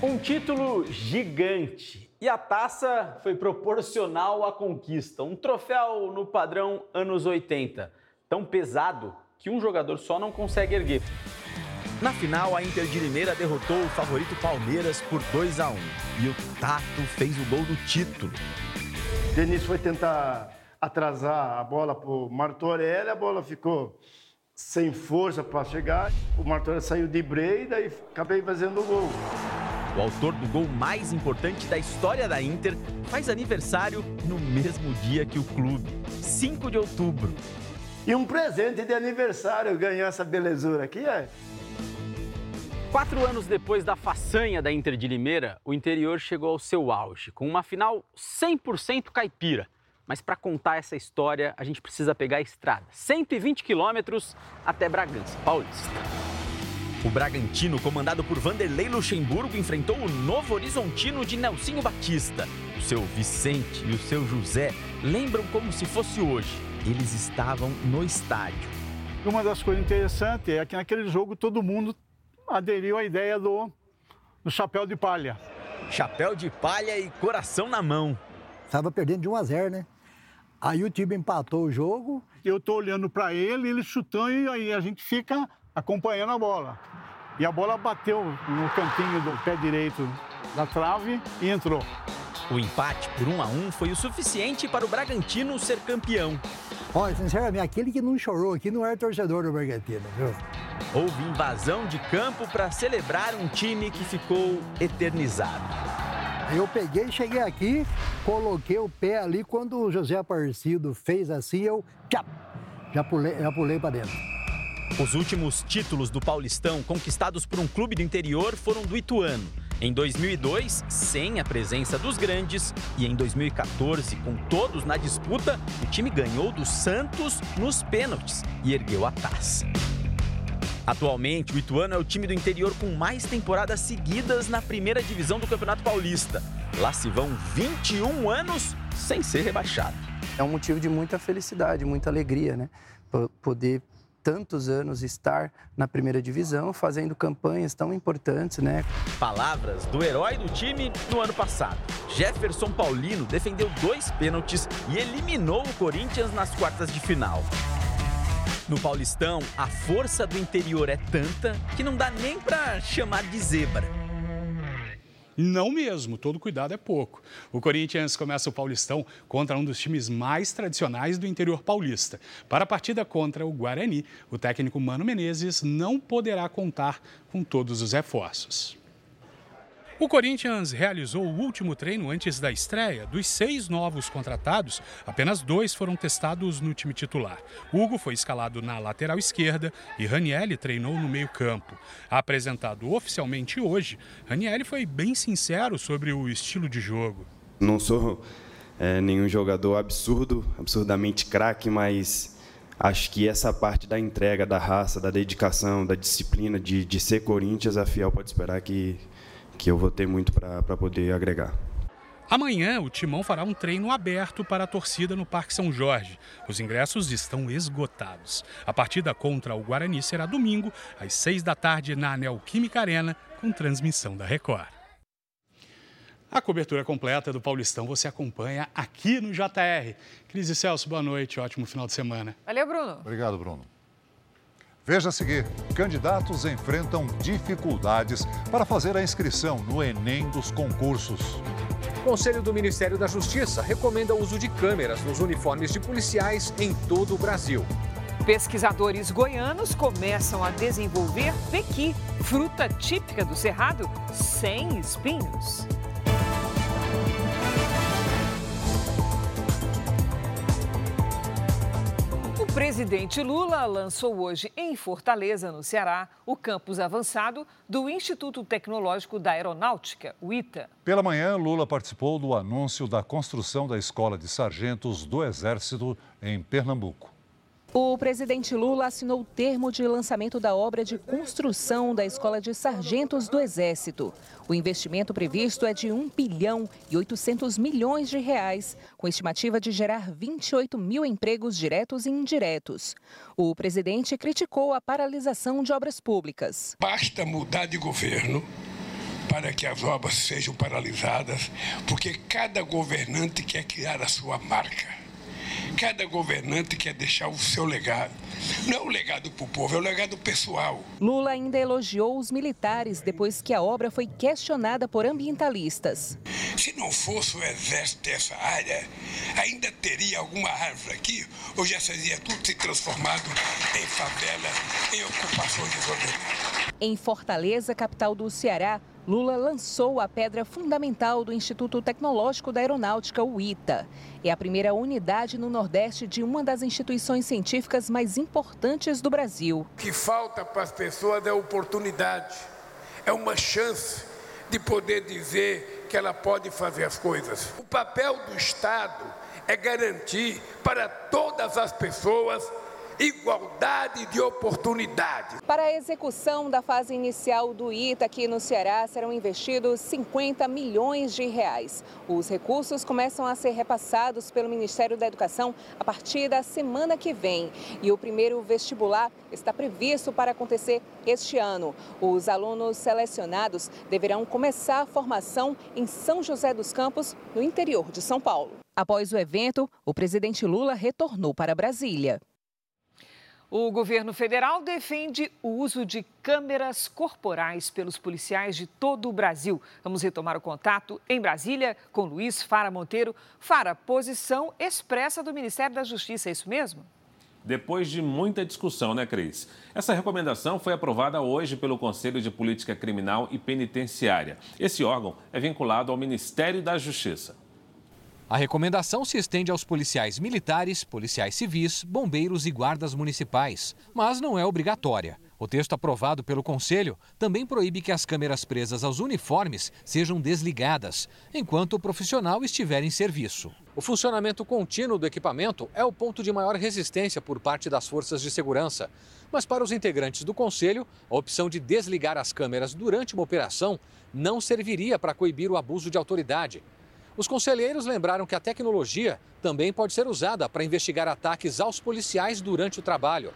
Um título gigante e a taça foi proporcional à conquista. Um troféu no padrão anos 80, tão pesado que um jogador só não consegue erguer. Na final, a Inter de Limeira derrotou o favorito Palmeiras por 2 a 1 e o Tato fez o gol do título. Denis foi tentar atrasar a bola para o Martorelli, a bola ficou sem força para chegar. O Martorelli saiu de breio e acabei fazendo o gol. O autor do gol mais importante da história da Inter faz aniversário no mesmo dia que o clube, 5 de outubro. E um presente de aniversário ganhar essa belezura aqui é. Quatro anos depois da façanha da Inter de Limeira, o interior chegou ao seu auge, com uma final 100% caipira. Mas para contar essa história, a gente precisa pegar a estrada, 120 quilômetros até Bragança Paulista. O Bragantino, comandado por Vanderlei Luxemburgo, enfrentou o Novo Horizontino de Nelsinho Batista. O seu Vicente e o seu José lembram como se fosse hoje. Eles estavam no estádio. Uma das coisas interessantes é que naquele jogo todo mundo aderiu à ideia do, do chapéu de palha. Chapéu de palha e coração na mão. Estava perdendo de 1 a 0, né? Aí o time empatou o jogo. Eu tô olhando para ele, ele chutando e aí a gente fica acompanhando a bola. E a bola bateu no cantinho do pé direito da trave e entrou. O empate por 1 a 1 foi o suficiente para o Bragantino ser campeão. Olha, sinceramente, aquele que não chorou aqui não era torcedor do Bragantino, viu? Houve invasão de campo para celebrar um time que ficou eternizado. Eu peguei, cheguei aqui, coloquei o pé ali. Quando o José Aparecido fez assim, eu tchap, já pulei, já pulei para dentro. Os últimos títulos do Paulistão conquistados por um clube do interior foram do Ituano. Em 2002, sem a presença dos grandes, e em 2014, com todos na disputa, o time ganhou do Santos nos pênaltis e ergueu a taça. Atualmente, o Ituano é o time do interior com mais temporadas seguidas na primeira divisão do Campeonato Paulista. Lá se vão 21 anos sem ser rebaixado. É um motivo de muita felicidade, muita alegria, né? Poder tantos anos estar na primeira divisão, fazendo campanhas tão importantes, né? Palavras do herói do time no ano passado. Jefferson Paulino defendeu dois pênaltis e eliminou o Corinthians nas quartas de final. No Paulistão, a força do interior é tanta que não dá nem para chamar de zebra. Não mesmo, todo cuidado é pouco. O Corinthians começa o Paulistão contra um dos times mais tradicionais do interior paulista. Para a partida contra o Guarani, o técnico Mano Menezes não poderá contar com todos os reforços. O Corinthians realizou o último treino antes da estreia. Dos seis novos contratados, apenas dois foram testados no time titular. Hugo foi escalado na lateral esquerda e Ranielli treinou no meio-campo. Apresentado oficialmente hoje, Ranielli foi bem sincero sobre o estilo de jogo. Não sou é, nenhum jogador absurdo, absurdamente craque, mas acho que essa parte da entrega, da raça, da dedicação, da disciplina de, de ser Corinthians, a Fiel pode esperar que que eu vou ter muito para poder agregar. Amanhã, o Timão fará um treino aberto para a torcida no Parque São Jorge. Os ingressos estão esgotados. A partida contra o Guarani será domingo, às seis da tarde, na Neoquímica Arena, com transmissão da Record. A cobertura completa do Paulistão você acompanha aqui no JR. Cris e Celso, boa noite, ótimo final de semana. Valeu, Bruno. Obrigado, Bruno. Veja a seguir: candidatos enfrentam dificuldades para fazer a inscrição no Enem dos concursos. O Conselho do Ministério da Justiça recomenda o uso de câmeras nos uniformes de policiais em todo o Brasil. Pesquisadores goianos começam a desenvolver pequi, fruta típica do Cerrado, sem espinhos. O presidente Lula lançou hoje em Fortaleza, no Ceará, o campus avançado do Instituto Tecnológico da Aeronáutica, o ITA. Pela manhã, Lula participou do anúncio da construção da Escola de Sargentos do Exército em Pernambuco. O presidente Lula assinou o termo de lançamento da obra de construção da Escola de Sargentos do Exército. O investimento previsto é de 1 bilhão e 800 milhões de reais, com estimativa de gerar 28 mil empregos diretos e indiretos. O presidente criticou a paralisação de obras públicas. Basta mudar de governo para que as obras sejam paralisadas, porque cada governante quer criar a sua marca. Cada governante quer deixar o seu legado. Não é o legado para o povo, é o legado pessoal. Lula ainda elogiou os militares depois que a obra foi questionada por ambientalistas. Se não fosse o exército dessa área, ainda teria alguma árvore aqui, ou já seria tudo se transformado em favelas, em ocupações desordenadas. Em Fortaleza, capital do Ceará, Lula lançou a pedra fundamental do Instituto Tecnológico da Aeronáutica, o ITA. É a primeira unidade no Nordeste de uma das instituições científicas mais importantes do Brasil. O que falta para as pessoas é oportunidade, é uma chance de poder dizer que ela pode fazer as coisas. O papel do Estado é garantir para todas as pessoas igualdade de oportunidade. Para a execução da fase inicial do ITA aqui no Ceará, serão investidos 50 milhões de reais. Os recursos começam a ser repassados pelo Ministério da Educação a partir da semana que vem. E o primeiro vestibular está previsto para acontecer este ano. Os alunos selecionados deverão começar a formação em São José dos Campos, no interior de São Paulo. Após o evento, o presidente Lula retornou para Brasília. O governo federal defende o uso de câmeras corporais pelos policiais de todo o Brasil. Vamos retomar o contato em Brasília com Luiz Fara Monteiro. Fara, posição expressa do Ministério da Justiça, é isso mesmo? Depois de muita discussão, né, Cris? Essa recomendação foi aprovada hoje pelo Conselho de Política Criminal e Penitenciária. Esse órgão é vinculado ao Ministério da Justiça. A recomendação se estende aos policiais militares, policiais civis, bombeiros e guardas municipais, mas não é obrigatória. O texto aprovado pelo Conselho também proíbe que as câmeras presas aos uniformes sejam desligadas, enquanto o profissional estiver em serviço. O funcionamento contínuo do equipamento é o ponto de maior resistência por parte das forças de segurança. Mas para os integrantes do Conselho, a opção de desligar as câmeras durante uma operação não serviria para coibir o abuso de autoridade. Os conselheiros lembraram que a tecnologia também pode ser usada para investigar ataques aos policiais durante o trabalho.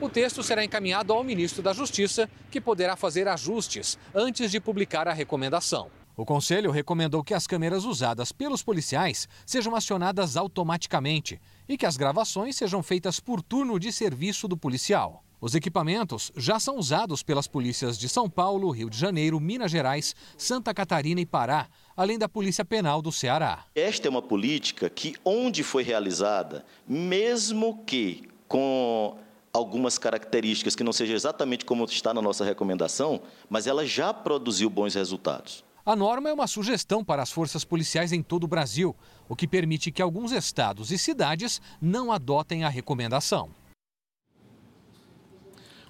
O texto será encaminhado ao ministro da Justiça, que poderá fazer ajustes antes de publicar a recomendação. O Conselho recomendou que as câmeras usadas pelos policiais sejam acionadas automaticamente e que as gravações sejam feitas por turno de serviço do policial. Os equipamentos já são usados pelas polícias de São Paulo, Rio de Janeiro, Minas Gerais, Santa Catarina e Pará, além da Polícia Penal do Ceará. Esta é uma política que, onde foi realizada, mesmo que com algumas características que não seja exatamente como está na nossa recomendação, mas ela já produziu bons resultados. A norma é uma sugestão para as forças policiais em todo o Brasil, o que permite que alguns estados e cidades não adotem a recomendação.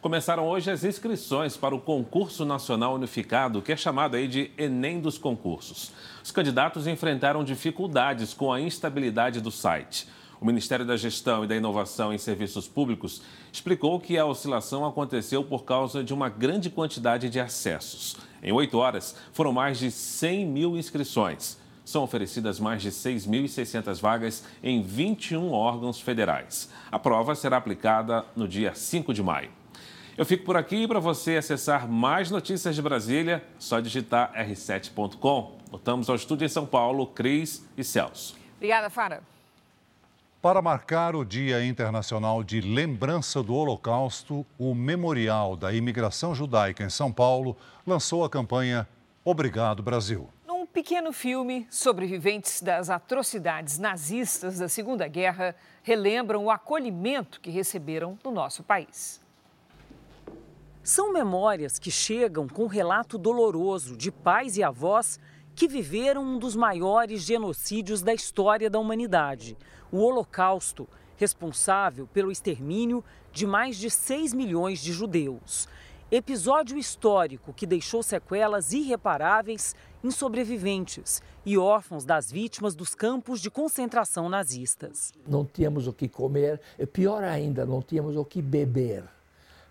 Começaram hoje as inscrições para o concurso nacional unificado, que é chamado aí de Enem dos concursos. Os candidatos enfrentaram dificuldades com a instabilidade do site. O Ministério da Gestão e da Inovação em Serviços Públicos explicou que a oscilação aconteceu por causa de uma grande quantidade de acessos. Em oito horas, foram mais de 100 mil inscrições. São oferecidas mais de 6.600 vagas em 21 órgãos federais. A prova será aplicada no dia 5 de maio. Eu fico por aqui para você acessar mais notícias de Brasília, só digitar r7.com. Voltamos ao estúdio em São Paulo, Cris e Celso. Obrigada, Fara. Para marcar o Dia Internacional de Lembrança do Holocausto, o Memorial da Imigração Judaica em São Paulo lançou a campanha Obrigado Brasil. Num pequeno filme, sobreviventes das atrocidades nazistas da Segunda Guerra relembram o acolhimento que receberam no nosso país. São memórias que chegam com um relato doloroso de pais e avós que viveram um dos maiores genocídios da história da humanidade o Holocausto, responsável pelo extermínio de mais de 6 milhões de judeus. Episódio histórico que deixou sequelas irreparáveis em sobreviventes e órfãos das vítimas dos campos de concentração nazistas. Não tínhamos o que comer, pior ainda, não tínhamos o que beber.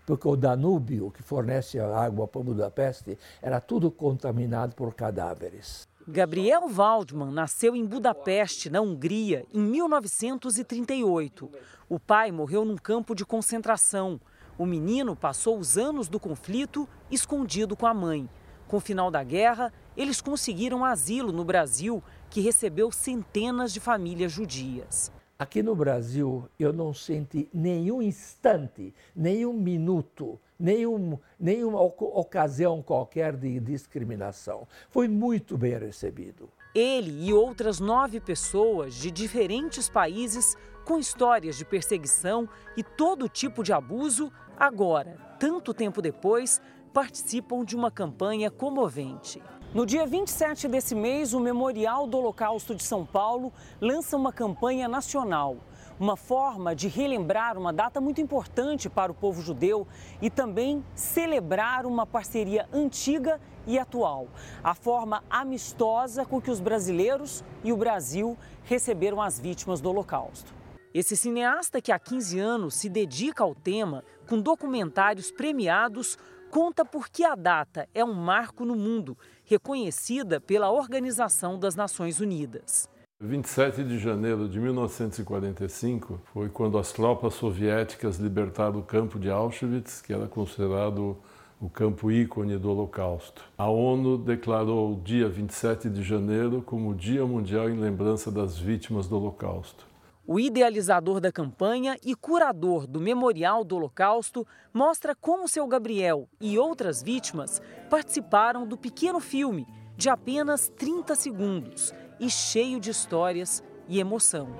Porque o Danúbio, que fornece a água para Budapeste, era tudo contaminado por cadáveres. Gabriel Waldman nasceu em Budapeste, na Hungria, em 1938. O pai morreu num campo de concentração. O menino passou os anos do conflito escondido com a mãe. Com o final da guerra, eles conseguiram asilo no Brasil, que recebeu centenas de famílias judias. Aqui no Brasil, eu não senti nenhum instante, nenhum minuto nenhum, nenhuma ocasião qualquer de discriminação. Foi muito bem recebido. Ele e outras nove pessoas de diferentes países com histórias de perseguição e todo tipo de abuso, agora, tanto tempo depois, participam de uma campanha comovente. No dia 27 desse mês, o Memorial do Holocausto de São Paulo lança uma campanha nacional uma forma de relembrar uma data muito importante para o povo judeu e também celebrar uma parceria antiga e atual, a forma amistosa com que os brasileiros e o Brasil receberam as vítimas do Holocausto. Esse cineasta que há 15 anos se dedica ao tema, com documentários premiados, conta por que a data é um marco no mundo, reconhecida pela Organização das Nações Unidas. 27 de janeiro de 1945 foi quando as tropas soviéticas libertaram o campo de Auschwitz, que era considerado o campo ícone do Holocausto. A ONU declarou o dia 27 de janeiro como o Dia Mundial em lembrança das vítimas do Holocausto. O idealizador da campanha e curador do Memorial do Holocausto mostra como seu Gabriel e outras vítimas participaram do pequeno filme de apenas 30 segundos e cheio de histórias e emoção.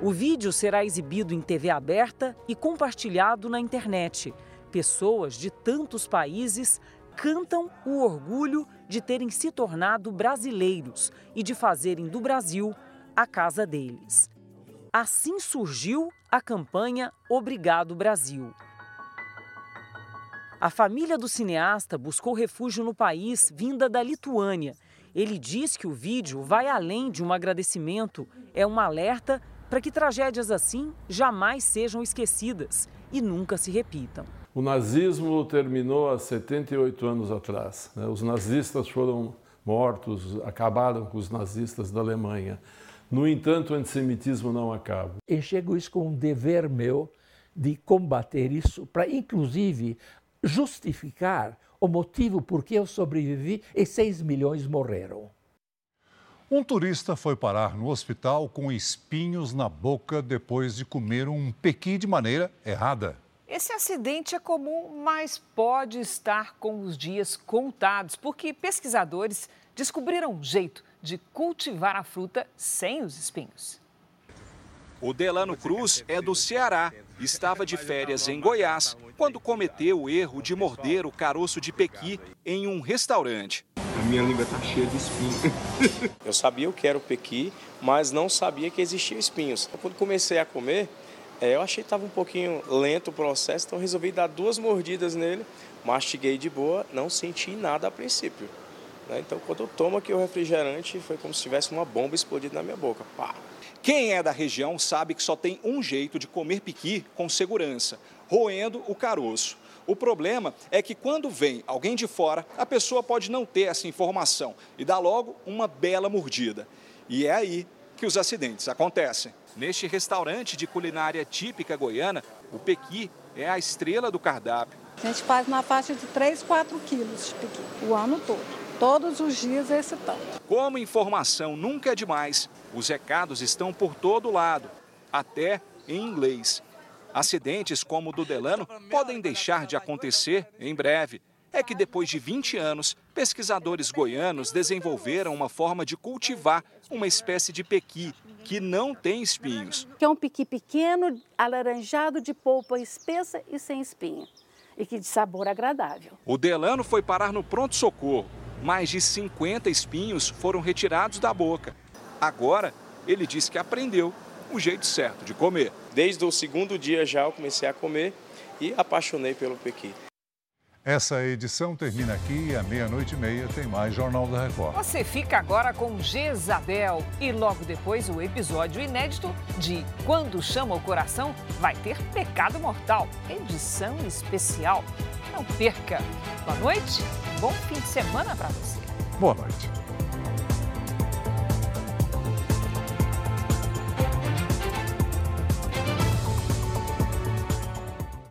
O vídeo será exibido em TV aberta e compartilhado na internet. Pessoas de tantos países cantam o orgulho de terem se tornado brasileiros e de fazerem do Brasil a casa deles. Assim surgiu a campanha Obrigado Brasil. A família do cineasta buscou refúgio no país vinda da Lituânia ele diz que o vídeo vai além de um agradecimento, é um alerta para que tragédias assim jamais sejam esquecidas e nunca se repitam. O nazismo terminou há 78 anos atrás. Né? Os nazistas foram mortos, acabaram com os nazistas da Alemanha. No entanto, o antissemitismo não acaba. Enxergo isso como um dever meu de combater isso, para inclusive justificar o motivo por que eu sobrevivi e 6 milhões morreram. Um turista foi parar no hospital com espinhos na boca depois de comer um pequi de maneira errada. Esse acidente é comum, mas pode estar com os dias contados, porque pesquisadores descobriram um jeito de cultivar a fruta sem os espinhos. O Delano Cruz é do Ceará. Estava de férias em Goiás quando cometeu o erro de morder o caroço de pequi em um restaurante. A minha língua está cheia de espinhos. Eu sabia o que era o pequi, mas não sabia que existiam espinhos. Quando comecei a comer, é, eu achei que estava um pouquinho lento o processo, então resolvi dar duas mordidas nele, mastiguei de boa, não senti nada a princípio. Né? Então, quando eu tomo aqui o refrigerante, foi como se tivesse uma bomba explodida na minha boca. Pá! Quem é da região sabe que só tem um jeito de comer piqui com segurança, roendo o caroço. O problema é que quando vem alguém de fora, a pessoa pode não ter essa informação e dá logo uma bela mordida. E é aí que os acidentes acontecem. Neste restaurante de culinária típica goiana, o pequi é a estrela do cardápio. A gente faz na faixa de 3, 4 quilos de pequi o ano todo. Todos os dias esse tanto. Como informação nunca é demais, os recados estão por todo lado, até em inglês. Acidentes como o do Delano podem deixar de acontecer em breve. É que depois de 20 anos, pesquisadores goianos desenvolveram uma forma de cultivar uma espécie de pequi que não tem espinhos. Que é um pequi pequeno, alaranjado, de polpa espessa e sem espinha. E que de sabor agradável. O Delano foi parar no pronto-socorro mais de 50 espinhos foram retirados da boca. Agora, ele diz que aprendeu o jeito certo de comer. Desde o segundo dia já eu comecei a comer e apaixonei pelo pequi. Essa edição termina aqui e à meia-noite e meia tem mais Jornal da Record. Você fica agora com Jezabel e logo depois o episódio inédito de Quando Chama o Coração vai ter Pecado Mortal, edição especial. Não perca. Boa noite, bom fim de semana para você. Boa noite.